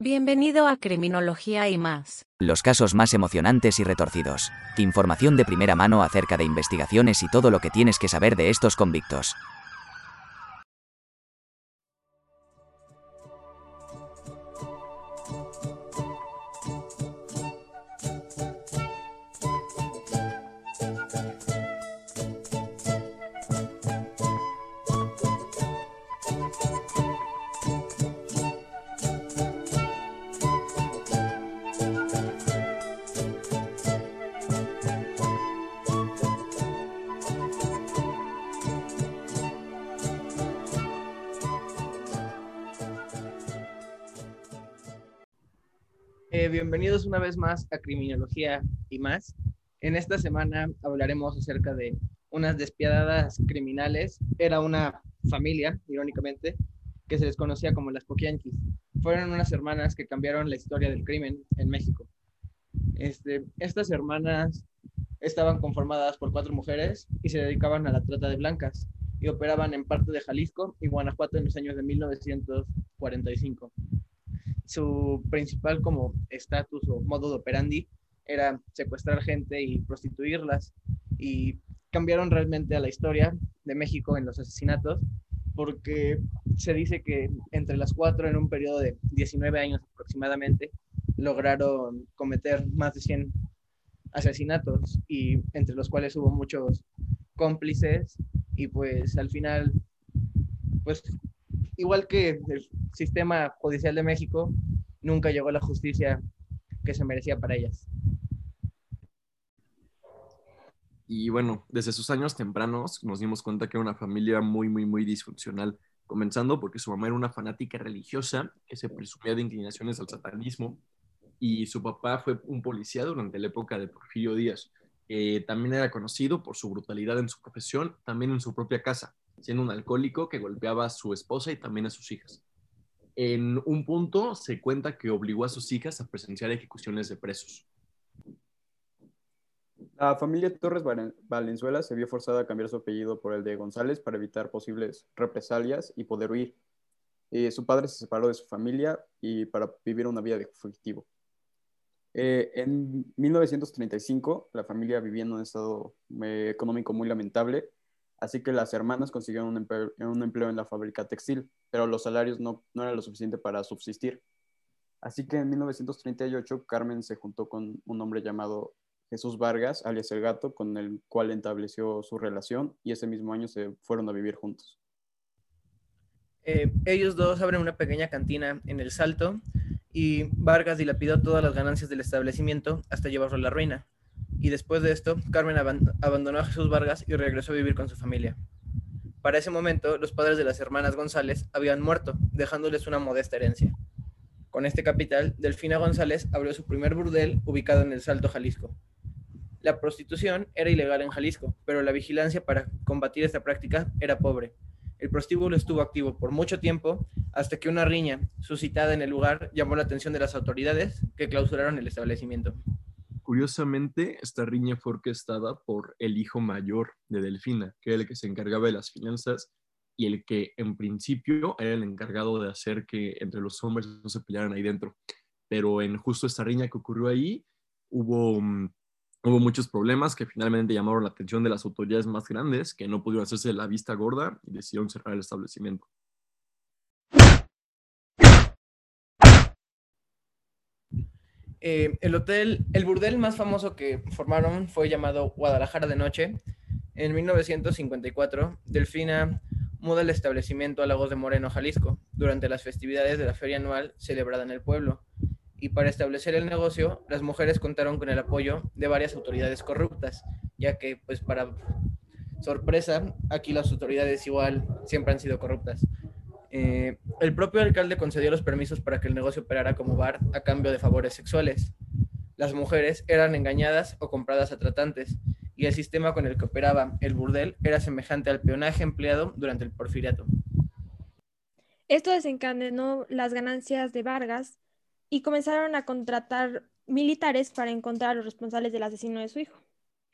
Bienvenido a Criminología y más. Los casos más emocionantes y retorcidos. Información de primera mano acerca de investigaciones y todo lo que tienes que saber de estos convictos. Eh, bienvenidos una vez más a Criminología y más. En esta semana hablaremos acerca de unas despiadadas criminales. Era una familia, irónicamente, que se les conocía como las Poquianchis. Fueron unas hermanas que cambiaron la historia del crimen en México. Este, estas hermanas estaban conformadas por cuatro mujeres y se dedicaban a la trata de blancas y operaban en parte de Jalisco y Guanajuato en los años de 1945 su principal como estatus o modo de operandi era secuestrar gente y prostituirlas. Y cambiaron realmente a la historia de México en los asesinatos porque se dice que entre las cuatro en un periodo de 19 años aproximadamente lograron cometer más de 100 asesinatos y entre los cuales hubo muchos cómplices. Y pues al final pues igual que el sistema judicial de México, nunca llegó la justicia que se merecía para ellas. Y bueno, desde sus años tempranos nos dimos cuenta que era una familia muy, muy, muy disfuncional, comenzando porque su mamá era una fanática religiosa que se presumía de inclinaciones al satanismo y su papá fue un policía durante la época de Porfirio Díaz. también era conocido por su brutalidad en su profesión, también en su propia casa, siendo un alcohólico que golpeaba a su esposa y también a sus hijas. En un punto se cuenta que obligó a sus hijas a presenciar ejecuciones de presos. La familia Torres Valenzuela se vio forzada a cambiar su apellido por el de González para evitar posibles represalias y poder huir. Eh, su padre se separó de su familia y para vivir una vida de fugitivo. Eh, en 1935, la familia vivía en un estado eh, económico muy lamentable Así que las hermanas consiguieron un empleo, en la fábrica textil, pero los salarios no, eran lo suficiente para subsistir. Así que en 1938 Carmen se juntó con un hombre llamado Jesús Vargas, alias El Gato, con el cual estableció su relación y ese mismo año se fueron a vivir juntos. Eh, ellos dos abren una pequeña cantina en El Salto y Vargas dilapidó todas las ganancias del establecimiento hasta llevarlo a la ruina y después de esto, Carmen abandonó a Jesús Vargas y regresó a vivir con su familia. Para ese momento, los padres de las hermanas González habían muerto, dejándoles una modesta herencia. Con este capital, Delfina González abrió su primer burdel ubicado en el Salto, Jalisco. La prostitución era ilegal en Jalisco, pero la vigilancia para combatir esta práctica era pobre. El prostíbulo estuvo activo por mucho tiempo hasta que una riña suscitada en el lugar llamó la atención de las autoridades que clausuraron el establecimiento. Curiosamente, esta riña fue orquestada por el hijo mayor de Delfina, que era el que se encargaba de las finanzas y el que en principio era el encargado de hacer que entre los hombres no se pelearan ahí dentro. Pero en justo esta riña que ocurrió ahí, hubo, mm, hubo muchos problemas que finalmente llamaron la atención de las autoridades más grandes, que no pudieron hacerse la vista gorda y decidieron cerrar el establecimiento. Eh, el hotel, el burdel más famoso que formaron fue llamado Guadalajara de Noche. En 1954, Delfina muda el establecimiento a Lagos de Moreno, Jalisco, durante las festividades de la feria anual celebrada en el pueblo. Y para establecer el negocio, las mujeres contaron con el apoyo de varias autoridades corruptas, ya que, pues para sorpresa, aquí las autoridades igual siempre han sido corruptas. Eh, el propio alcalde concedió los permisos para que el negocio operara como bar a cambio de favores sexuales. Las mujeres eran engañadas o compradas a tratantes, y el sistema con el que operaba el burdel era semejante al peonaje empleado durante el porfiriato. Esto desencadenó las ganancias de Vargas y comenzaron a contratar militares para encontrar a los responsables del asesino de su hijo.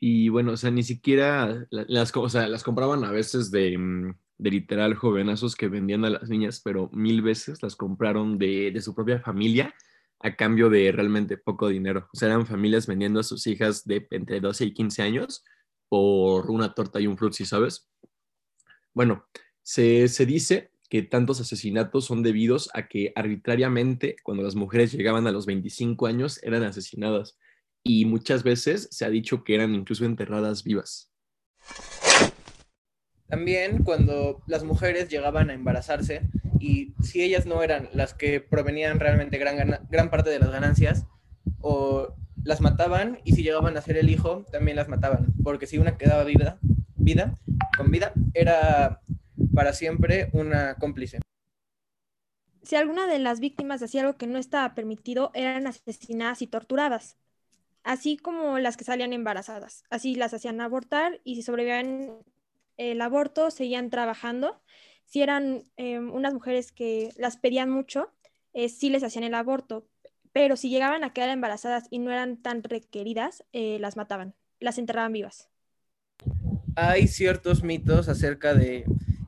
Y bueno, o sea, ni siquiera las, o sea, las compraban a veces de, mm, de literal jovenazos que vendían a las niñas, pero mil veces las compraron de, de su propia familia a cambio de realmente poco dinero. O sea, eran familias vendiendo a sus hijas de entre 12 y 15 años por una torta y un frutzi, ¿sabes? Bueno, se, se dice que tantos asesinatos son debidos a que arbitrariamente, cuando las mujeres llegaban a los 25 años, eran asesinadas. Y muchas veces se ha dicho que eran incluso enterradas vivas. También cuando las mujeres llegaban a embarazarse y si ellas no eran las que provenían realmente gran, gran parte de las ganancias, o las mataban y si llegaban a ser el hijo, también las mataban, porque si una quedaba vida, vida, con vida, era para siempre una cómplice. Si alguna de las víctimas hacía algo que no estaba permitido, eran asesinadas y torturadas, así como las que salían embarazadas. Así las hacían abortar y si sobrevivían el aborto, seguían trabajando. Si eran eh, unas mujeres que las pedían mucho, eh, sí les hacían el aborto, pero si llegaban a quedar embarazadas y no eran tan requeridas, eh, las mataban, las enterraban vivas. Hay ciertos mitos acerca de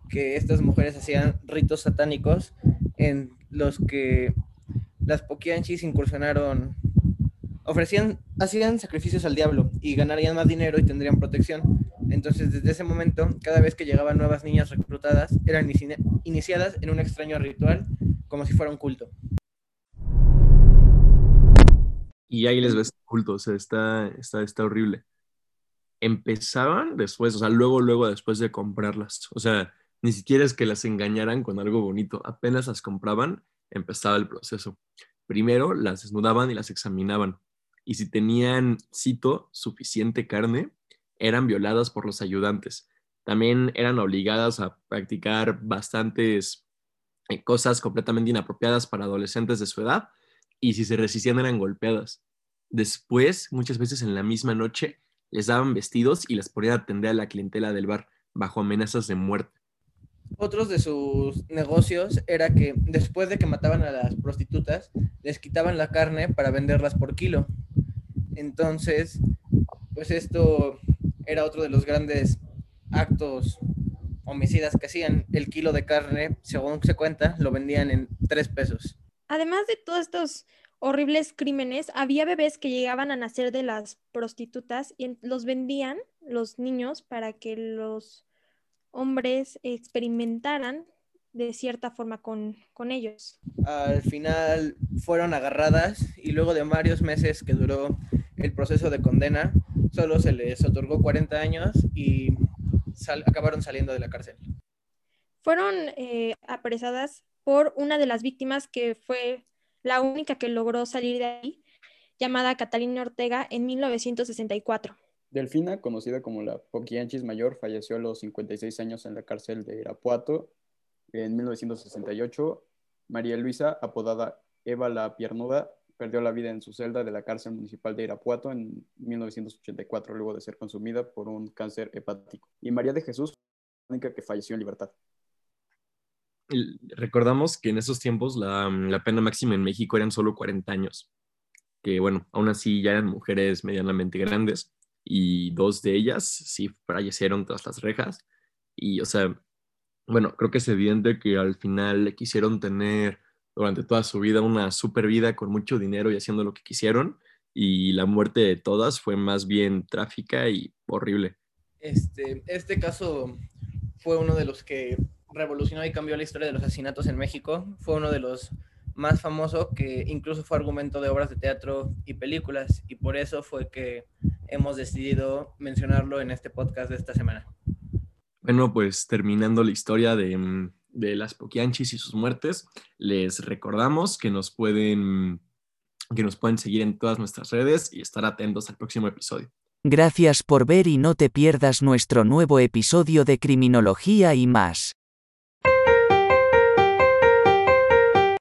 que estas mujeres hacían ritos satánicos en los que las Poquianchis incursionaron, ofrecían, hacían sacrificios al diablo y ganarían más dinero y tendrían protección. Entonces, desde ese momento, cada vez que llegaban nuevas niñas reclutadas, eran inici- iniciadas en un extraño ritual, como si fuera un culto. Y ahí les ves el culto, o sea, está, está, está horrible. Empezaban después, o sea, luego, luego después de comprarlas. O sea, ni siquiera es que las engañaran con algo bonito. Apenas las compraban, empezaba el proceso. Primero las desnudaban y las examinaban. Y si tenían, cito, suficiente carne, eran violadas por los ayudantes. También eran obligadas a practicar bastantes eh, cosas completamente inapropiadas para adolescentes de su edad y si se resistían eran golpeadas. Después, muchas veces en la misma noche, les daban vestidos y las ponían a atender a la clientela del bar bajo amenazas de muerte. Otros de sus negocios era que después de que mataban a las prostitutas, les quitaban la carne para venderlas por kilo. Entonces, pues esto era otro de los grandes actos homicidas que hacían. El kilo de carne, según se cuenta, lo vendían en tres pesos. Además de todos estos horribles crímenes, había bebés que llegaban a nacer de las prostitutas y los vendían los niños para que los hombres experimentaran de cierta forma con, con ellos. Al final fueron agarradas y luego de varios meses que duró el proceso de condena, solo se les otorgó 40 años y sal- acabaron saliendo de la cárcel. Fueron eh, apresadas por una de las víctimas que fue la única que logró salir de ahí, llamada Catalina Ortega en 1964. Delfina, conocida como la Poquianchis Mayor, falleció a los 56 años en la cárcel de Irapuato en 1968. María Luisa, apodada Eva la Piernuda, perdió la vida en su celda de la cárcel municipal de Irapuato en 1984, luego de ser consumida por un cáncer hepático. Y María de Jesús, la única que falleció en libertad. Recordamos que en esos tiempos la, la pena máxima en México eran solo 40 años, que bueno, aún así ya eran mujeres medianamente grandes y dos de ellas sí fallecieron tras las rejas. Y o sea, bueno, creo que es evidente que al final le quisieron tener durante toda su vida una super vida con mucho dinero y haciendo lo que quisieron. Y la muerte de todas fue más bien trágica y horrible. Este, este caso fue uno de los que revolucionó y cambió la historia de los asesinatos en México. Fue uno de los más famosos que incluso fue argumento de obras de teatro y películas. Y por eso fue que hemos decidido mencionarlo en este podcast de esta semana. Bueno, pues terminando la historia de, mm, de las Poquianchis y sus muertes, les recordamos que nos pueden que nos pueden seguir en todas nuestras redes y estar atentos al próximo episodio. Gracias por ver y no te pierdas nuestro nuevo episodio de Criminología y más.